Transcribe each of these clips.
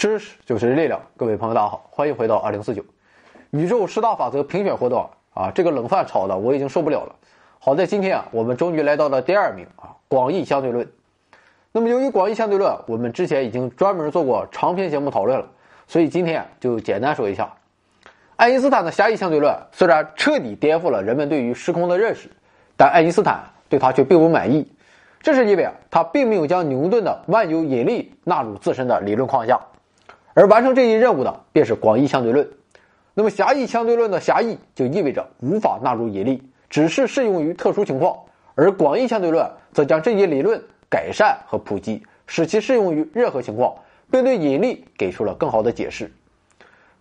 知识就是力量，各位朋友，大家好，欢迎回到二零四九宇宙十大法则评选活动啊！这个冷饭炒的我已经受不了了。好在今天啊，我们终于来到了第二名啊，广义相对论。那么由于广义相对论，我们之前已经专门做过长篇节目讨论了，所以今天就简单说一下。爱因斯坦的狭义相对论虽然彻底颠覆了人们对于时空的认识，但爱因斯坦对他却并不满意，这是因为啊，他并没有将牛顿的万有引力纳入自身的理论框架。而完成这一任务的便是广义相对论。那么狭义相对论的狭义就意味着无法纳入引力，只是适用于特殊情况；而广义相对论则将这一理论改善和普及，使其适用于任何情况，并对引力给出了更好的解释。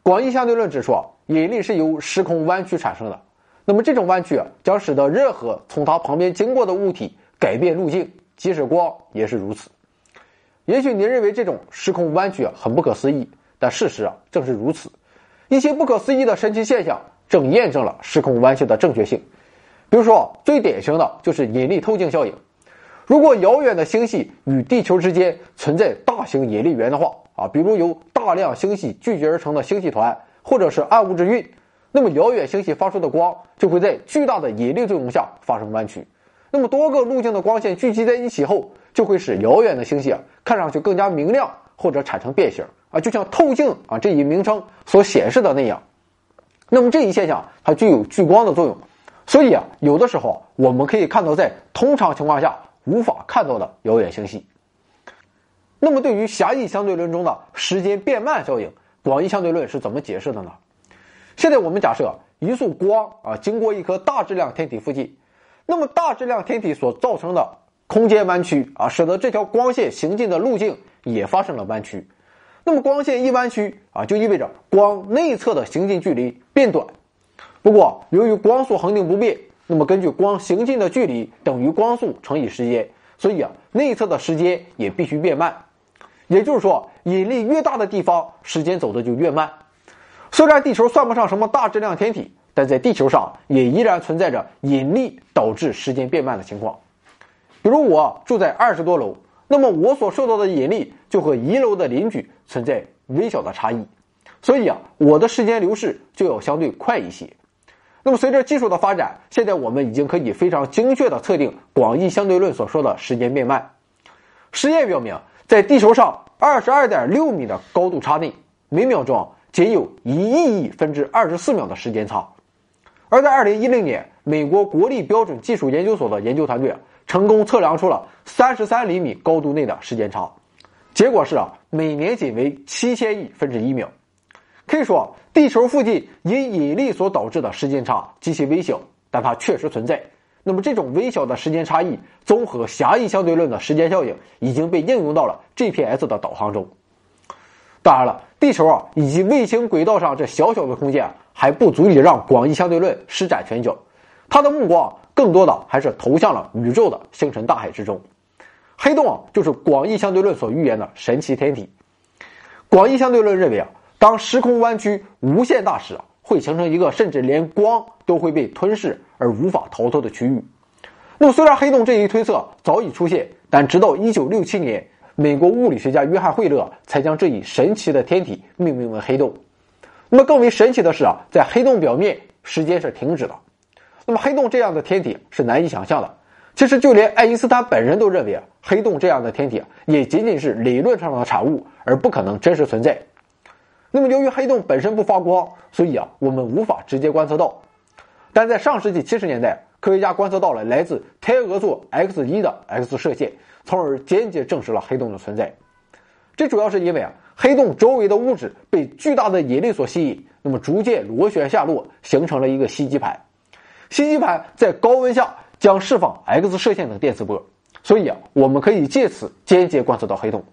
广义相对论指出，引力是由时空弯曲产生的。那么这种弯曲将使得任何从它旁边经过的物体改变路径，即使光也是如此。也许您认为这种时空弯曲很不可思议，但事实啊正是如此。一些不可思议的神奇现象正验证了时空弯曲的正确性。比如说，最典型的就是引力透镜效应。如果遥远的星系与地球之间存在大型引力源的话啊，比如由大量星系聚集而成的星系团，或者是暗物质晕，那么遥远星系发出的光就会在巨大的引力作用下发生弯曲。那么多个路径的光线聚集在一起后。就会使遥远的星系啊看上去更加明亮，或者产生变形啊，就像透镜啊这一名称所显示的那样。那么这一现象它具有聚光的作用，所以啊有的时候我们可以看到在通常情况下无法看到的遥远星系。那么对于狭义相对论中的时间变慢效应，广义相对论是怎么解释的呢？现在我们假设一束光啊经过一颗大质量天体附近，那么大质量天体所造成的。空间弯曲啊，使得这条光线行进的路径也发生了弯曲。那么光线一弯曲啊，就意味着光内侧的行进距离变短。不过由于光速恒定不变，那么根据光行进的距离等于光速乘以时间，所以啊，内侧的时间也必须变慢。也就是说，引力越大的地方，时间走的就越慢。虽然地球算不上什么大质量天体，但在地球上也依然存在着引力导致时间变慢的情况。比如我住在二十多楼，那么我所受到的引力就和一楼的邻居存在微小的差异，所以啊，我的时间流逝就要相对快一些。那么随着技术的发展，现在我们已经可以非常精确地测定广义相对论所说的时间变慢。实验表明，在地球上二十二点六米的高度差内，每秒钟仅有一亿亿分之二十四秒的时间差。而在二零一零年，美国国立标准技术研究所的研究团队。成功测量出了三十三厘米高度内的时间差，结果是啊，每年仅为七千亿分之一秒。可以说，地球附近因引力所导致的时间差极其微小，但它确实存在。那么，这种微小的时间差异，综合狭义相对论的时间效应，已经被应用到了 GPS 的导航中。当然了，地球啊以及卫星轨道上这小小的空间还不足以让广义相对论施展拳脚，他的目光。更多的还是投向了宇宙的星辰大海之中，黑洞啊，就是广义相对论所预言的神奇天体。广义相对论认为啊，当时空弯曲无限大时啊，会形成一个甚至连光都会被吞噬而无法逃脱的区域。那么，虽然黑洞这一推测早已出现，但直到1967年，美国物理学家约翰惠勒才将这一神奇的天体命名为黑洞。那么，更为神奇的是啊，在黑洞表面，时间是停止的。那么黑洞这样的天体是难以想象的。其实就连爱因斯坦本人都认为，黑洞这样的天体也仅仅是理论上的产物，而不可能真实存在。那么由于黑洞本身不发光，所以啊，我们无法直接观测到。但在上世纪七十年代，科学家观测到了来自天鹅座 X 一的 X 射线，从而间接证实了黑洞的存在。这主要是因为啊，黑洞周围的物质被巨大的引力所吸引，那么逐渐螺旋下落，形成了一个吸积盘。吸积盘在高温下将释放 X 射线等电磁波，所以啊，我们可以借此间接观测到黑洞。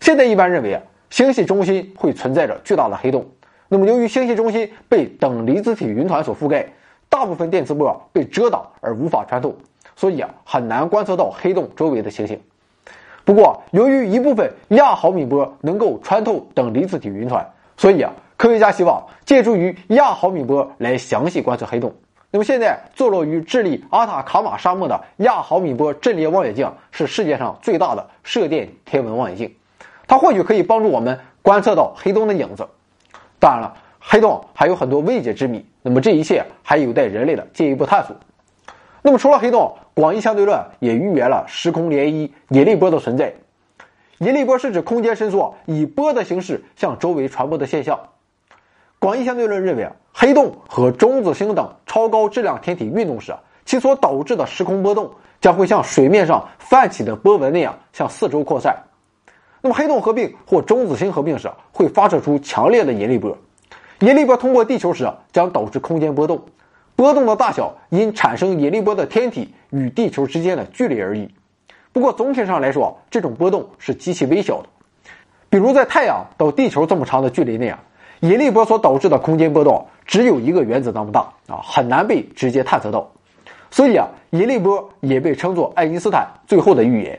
现在一般认为啊，星系中心会存在着巨大的黑洞。那么由于星系中心被等离子体云团所覆盖，大部分电磁波被遮挡而无法穿透，所以啊，很难观测到黑洞周围的情形。不过，由于一部分亚毫米波能够穿透等离子体云团，所以啊，科学家希望借助于亚毫米波来详细观测黑洞。那么现在坐落于智利阿塔卡马沙漠的亚毫米波阵列望远镜是世界上最大的射电天文望远镜，它或许可以帮助我们观测到黑洞的影子。当然了，黑洞还有很多未解之谜，那么这一切还有待人类的进一步探索。那么除了黑洞，广义相对论也预言了时空涟漪、引力波的存在。引力波是指空间伸缩以波的形式向周围传播的现象。广义相对论认为啊，黑洞和中子星等超高质量天体运动时，其所导致的时空波动将会像水面上泛起的波纹那样向四周扩散。那么黑洞合并或中子星合并时，会发射出强烈的引力波。引力波通过地球时，将导致空间波动。波动的大小因产生引力波的天体与地球之间的距离而异。不过总体上来说，这种波动是极其微小的。比如在太阳到地球这么长的距离内啊，引力波所导致的空间波动只有一个原子那么大啊，很难被直接探测到。所以啊，引力波也被称作爱因斯坦最后的预言。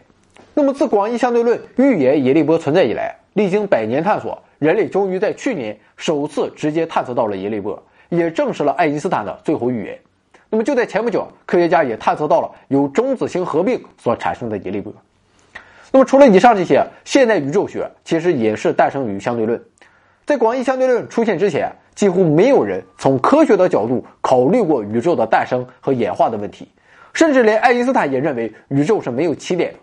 那么自广义相对论预言引力波存在以来，历经百年探索，人类终于在去年首次直接探测到了引力波，也证实了爱因斯坦的最后预言。那么就在前不久，科学家也探测到了由中子星合并所产生的引力波。那么除了以上这些，现代宇宙学其实也是诞生于相对论。在广义相对论出现之前，几乎没有人从科学的角度考虑过宇宙的诞生和演化的问题，甚至连爱因斯坦也认为宇宙是没有起点的。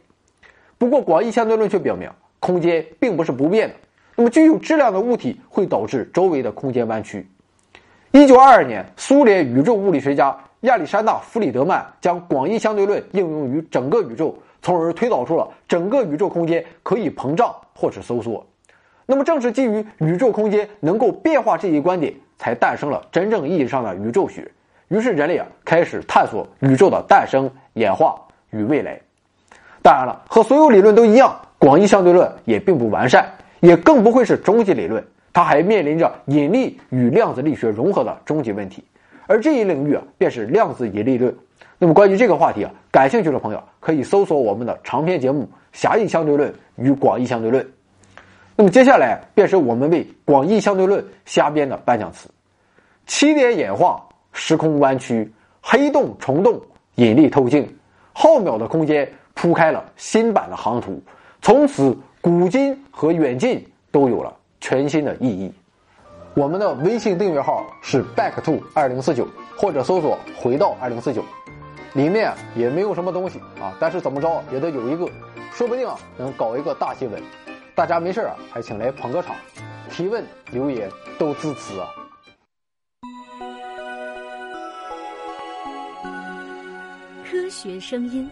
不过广义相对论却表明，空间并不是不变的。那么具有质量的物体会导致周围的空间弯曲。一九二二年，苏联宇宙物理学家。亚历山大·弗里德曼将广义相对论应用于整个宇宙，从而推导出了整个宇宙空间可以膨胀或是收缩。那么，正是基于宇宙空间能够变化这一观点，才诞生了真正意义上的宇宙学。于是，人类啊开始探索宇宙的诞生、演化与未来。当然了，和所有理论都一样，广义相对论也并不完善，也更不会是终极理论。它还面临着引力与量子力学融合的终极问题。而这一领域啊，便是量子引力论。那么，关于这个话题啊，感兴趣的朋友可以搜索我们的长篇节目《狭义相对论与广义相对论》。那么，接下来便是我们为广义相对论瞎编的颁奖词：起点演化、时空弯曲、黑洞虫洞、引力透镜，浩渺的空间铺开了新版的航图。从此，古今和远近都有了全新的意义。我们的微信订阅号是 back to 二零四九，或者搜索回到二零四九，里面也没有什么东西啊，但是怎么着也得有一个，说不定啊能搞一个大新闻，大家没事啊还请来捧个场，提问留言都支持啊。科学声音。